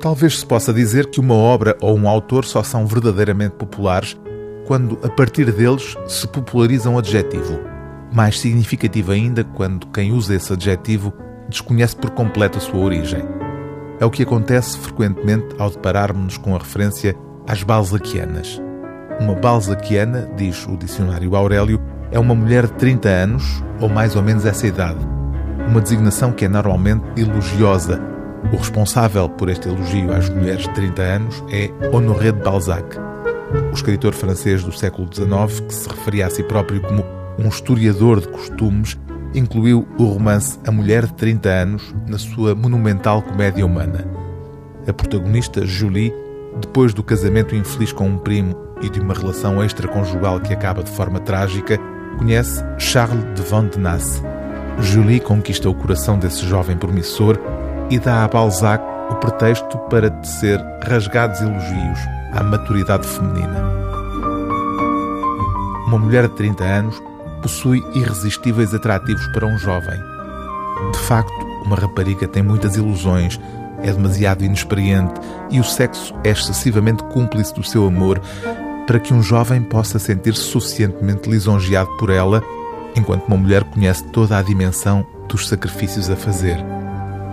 Talvez se possa dizer que uma obra ou um autor só são verdadeiramente populares quando, a partir deles, se populariza um adjetivo. Mais significativo ainda quando quem usa esse adjetivo desconhece por completo a sua origem. É o que acontece frequentemente ao depararmos-nos com a referência às balzaquianas. Uma balzaquiana, diz o dicionário Aurélio, é uma mulher de 30 anos, ou mais ou menos essa idade. Uma designação que é normalmente elogiosa. O responsável por este elogio às mulheres de 30 anos é Honoré de Balzac, o escritor francês do século XIX, que se referia a si próprio como um historiador de costumes, incluiu o romance A Mulher de 30 Anos na sua monumental comédia humana. A protagonista, Julie, depois do casamento infeliz com um primo e de uma relação extraconjugal que acaba de forma trágica, conhece Charles de Vandenesse. Julie conquista o coração desse jovem promissor e dá a Balzac o pretexto para tecer rasgados elogios à maturidade feminina. Uma mulher de 30 anos possui irresistíveis atrativos para um jovem. De facto, uma rapariga tem muitas ilusões, é demasiado inexperiente e o sexo é excessivamente cúmplice do seu amor para que um jovem possa sentir-se suficientemente lisonjeado por ela, enquanto uma mulher conhece toda a dimensão dos sacrifícios a fazer.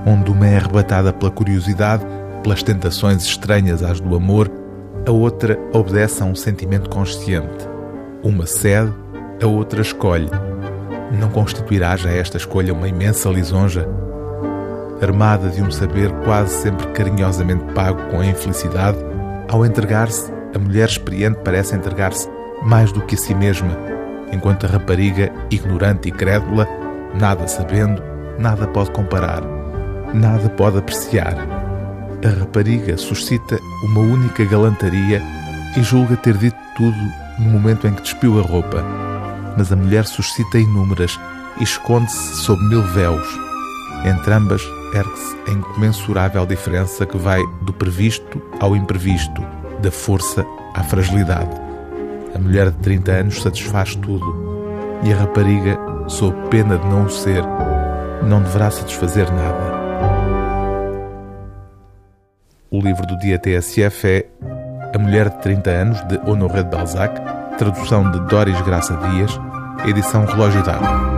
Onde uma é arrebatada pela curiosidade, pelas tentações estranhas às do amor, a outra obedece a um sentimento consciente. Uma cede, a outra escolhe. Não constituirá já esta escolha uma imensa lisonja? Armada de um saber quase sempre carinhosamente pago com a infelicidade, ao entregar-se, a mulher experiente parece entregar-se mais do que a si mesma, enquanto a rapariga, ignorante e crédula, nada sabendo, nada pode comparar, nada pode apreciar. A rapariga suscita uma única galantaria e julga ter dito tudo no momento em que despiu a roupa. Mas a mulher suscita inúmeras e esconde-se sob mil véus. Entre ambas ergue-se a incomensurável diferença que vai do previsto ao imprevisto, da força à fragilidade. A mulher de 30 anos satisfaz tudo e a rapariga, sob pena de não o ser, não deverá satisfazer nada. O livro do dia TSF é A Mulher de 30 anos, de Honoré de Balzac, tradução de Doris Graça Dias, edição Relógio d'Água.